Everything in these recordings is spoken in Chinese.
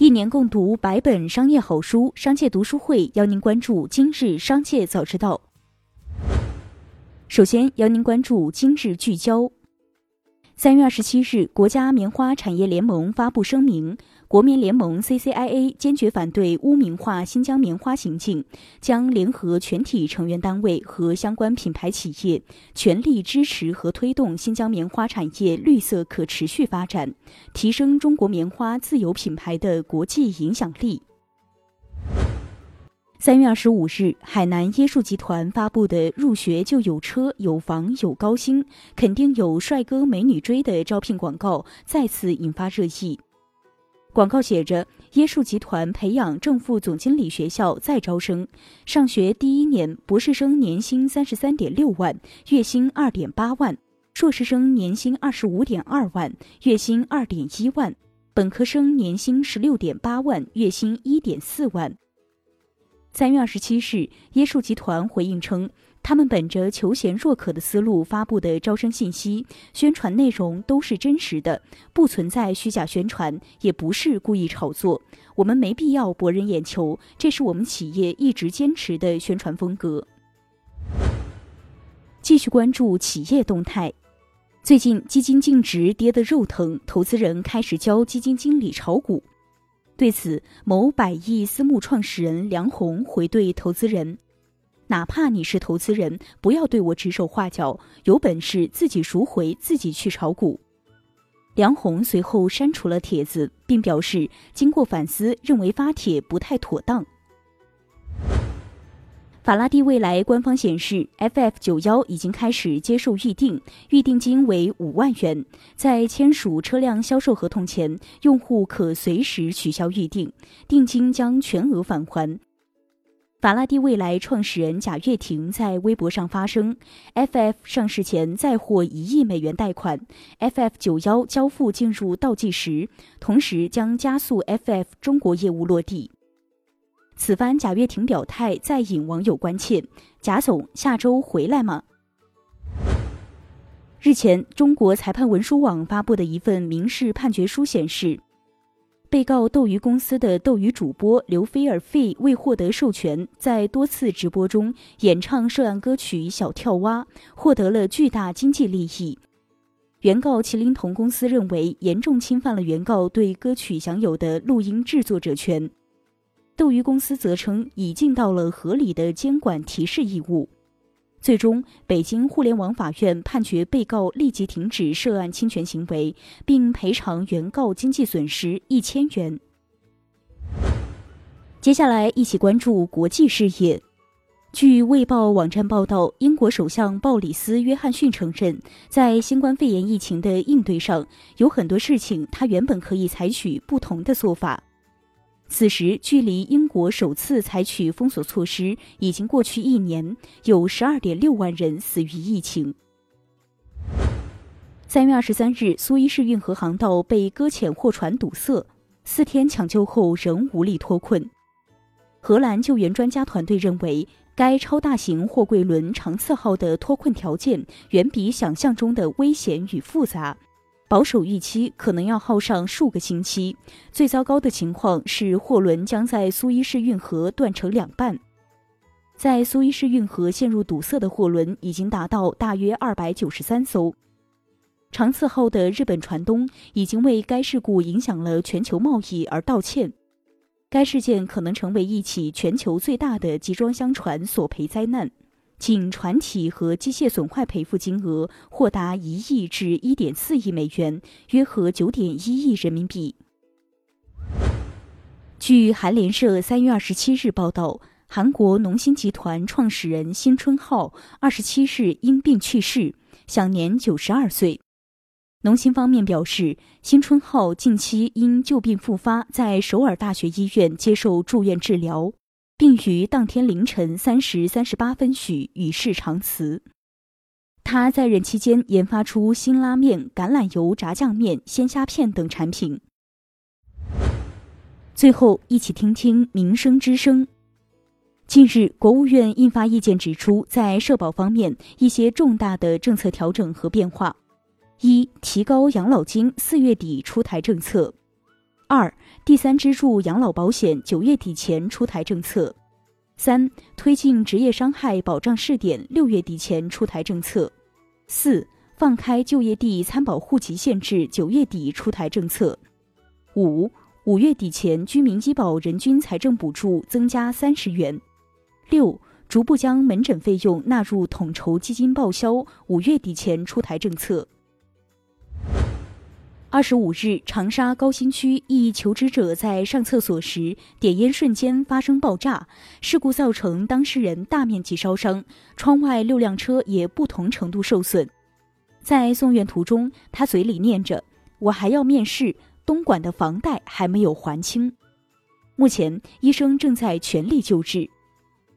一年共读百本商业好书，商界读书会邀您关注今日商界早知道。首先，邀您关注今日聚焦。三月二十七日，国家棉花产业联盟发布声明，国民联盟 （CCIA） 坚决反对污名化新疆棉花行径，将联合全体成员单位和相关品牌企业，全力支持和推动新疆棉花产业绿色可持续发展，提升中国棉花自有品牌的国际影响力。三月二十五日，海南椰树集团发布的“入学就有车有房有高薪，肯定有帅哥美女追”的招聘广告再次引发热议。广告写着：“椰树集团培养正副总经理学校再招生，上学第一年博士生年薪三十三点六万，月薪二点八万；硕士生年薪二十五点二万，月薪二点一万；本科生年薪十六点八万，月薪一点四万。”三月二十七日，椰树集团回应称，他们本着求贤若渴的思路发布的招生信息、宣传内容都是真实的，不存在虚假宣传，也不是故意炒作。我们没必要博人眼球，这是我们企业一直坚持的宣传风格。继续关注企业动态，最近基金净值跌得肉疼，投资人开始教基金经理炒股。对此，某百亿私募创始人梁红回对投资人：“哪怕你是投资人，不要对我指手画脚，有本事自己赎回，自己去炒股。”梁红随后删除了帖子，并表示经过反思，认为发帖不太妥当。法拉第未来官方显示，FF 九幺已经开始接受预定，预定金为五万元。在签署车辆销售合同前，用户可随时取消预定，定金将全额返还。法拉第未来创始人贾跃亭在微博上发声：FF 上市前再获一亿美元贷款，FF 九幺交付进入倒计时，同时将加速 FF 中国业务落地。此番贾跃亭表态，再引网友关切：“贾总下周回来吗？”日前，中国裁判文书网发布的一份民事判决书显示，被告斗鱼公司的斗鱼主播刘菲尔费未获得授权，在多次直播中演唱涉案歌曲《小跳蛙》，获得了巨大经济利益。原告麒麟童公司认为，严重侵犯了原告对歌曲享有的录音制作者权。斗鱼公司则称已尽到了合理的监管提示义务。最终，北京互联网法院判决被告立即停止涉案侵权行为，并赔偿原告经济损失一千元。接下来，一起关注国际事业。据《卫报》网站报道，英国首相鲍里斯·约翰逊承认，在新冠肺炎疫情的应对上，有很多事情他原本可以采取不同的做法。此时，距离英国首次采取封锁措施已经过去一年，有十二点六万人死于疫情。三月二十三日，苏伊士运河航道被搁浅货船堵塞，四天抢救后仍无力脱困。荷兰救援专家团队认为，该超大型货柜轮长次号的脱困条件远比想象中的危险与复杂。保守预期可能要耗上数个星期，最糟糕的情况是货轮将在苏伊士运河断成两半。在苏伊士运河陷入堵塞的货轮已经达到大约二百九十三艘。长次号的日本船东已经为该事故影响了全球贸易而道歉。该事件可能成为一起全球最大的集装箱船索赔灾难。仅船体和机械损坏赔付金额或达一亿至一点四亿美元，约合九点一亿人民币。据韩联社三月二十七日报道，韩国农心集团创始人辛春浩二十七日因病去世，享年九十二岁。农心方面表示，辛春浩近期因旧病复发，在首尔大学医院接受住院治疗。并于当天凌晨三时三十八分许与世长辞。他在任期间研发出新拉面、橄榄油炸酱面、鲜虾片等产品。最后，一起听听民生之声。近日，国务院印发意见，指出在社保方面一些重大的政策调整和变化：一、提高养老金，四月底出台政策；二、第三支柱养老保险九月底前出台政策。三、推进职业伤害保障试点六月底前出台政策。四、放开就业地参保户籍限制九月底出台政策。五、五月底前居民医保人均财政补助增加三十元。六。逐步将门诊费用纳入统筹基金报销，五月底前出台政策。二十五日，长沙高新区一求职者在上厕所时点烟瞬间发生爆炸，事故造成当事人大面积烧伤，窗外六辆车也不同程度受损。在送院途中，他嘴里念着：“我还要面试，东莞的房贷还没有还清。”目前，医生正在全力救治。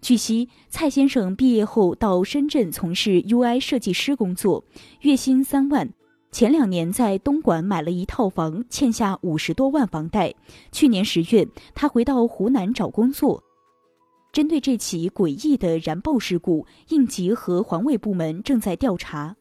据悉，蔡先生毕业后到深圳从事 UI 设计师工作，月薪三万。前两年在东莞买了一套房，欠下五十多万房贷。去年十月，他回到湖南找工作。针对这起诡异的燃爆事故，应急和环卫部门正在调查。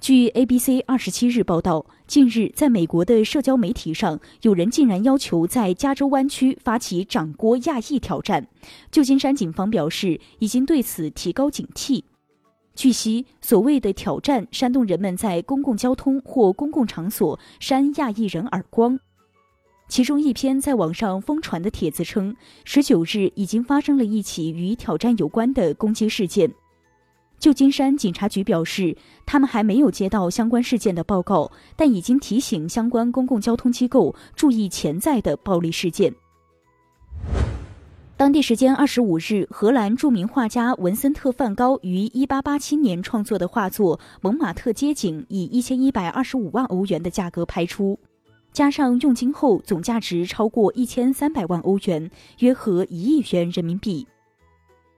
据 ABC 二十七日报道，近日在美国的社交媒体上，有人竟然要求在加州湾区发起掌掴亚裔挑战。旧金山警方表示，已经对此提高警惕。据悉，所谓的挑战煽动人们在公共交通或公共场所扇亚裔人耳光。其中一篇在网上疯传的帖子称，十九日已经发生了一起与挑战有关的攻击事件。旧金山警察局表示，他们还没有接到相关事件的报告，但已经提醒相关公共交通机构注意潜在的暴力事件。当地时间二十五日，荷兰著名画家文森特·梵高于一八八七年创作的画作《蒙马特街景》以一千一百二十五万欧元的价格拍出，加上佣金后，总价值超过一千三百万欧元，约合一亿元人民币。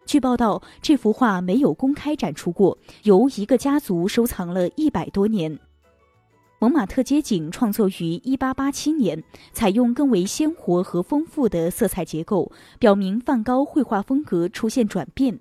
据报道，这幅画没有公开展出过，由一个家族收藏了一百多年。蒙马特街景创作于1887年，采用更为鲜活和丰富的色彩结构，表明梵高绘画风格出现转变。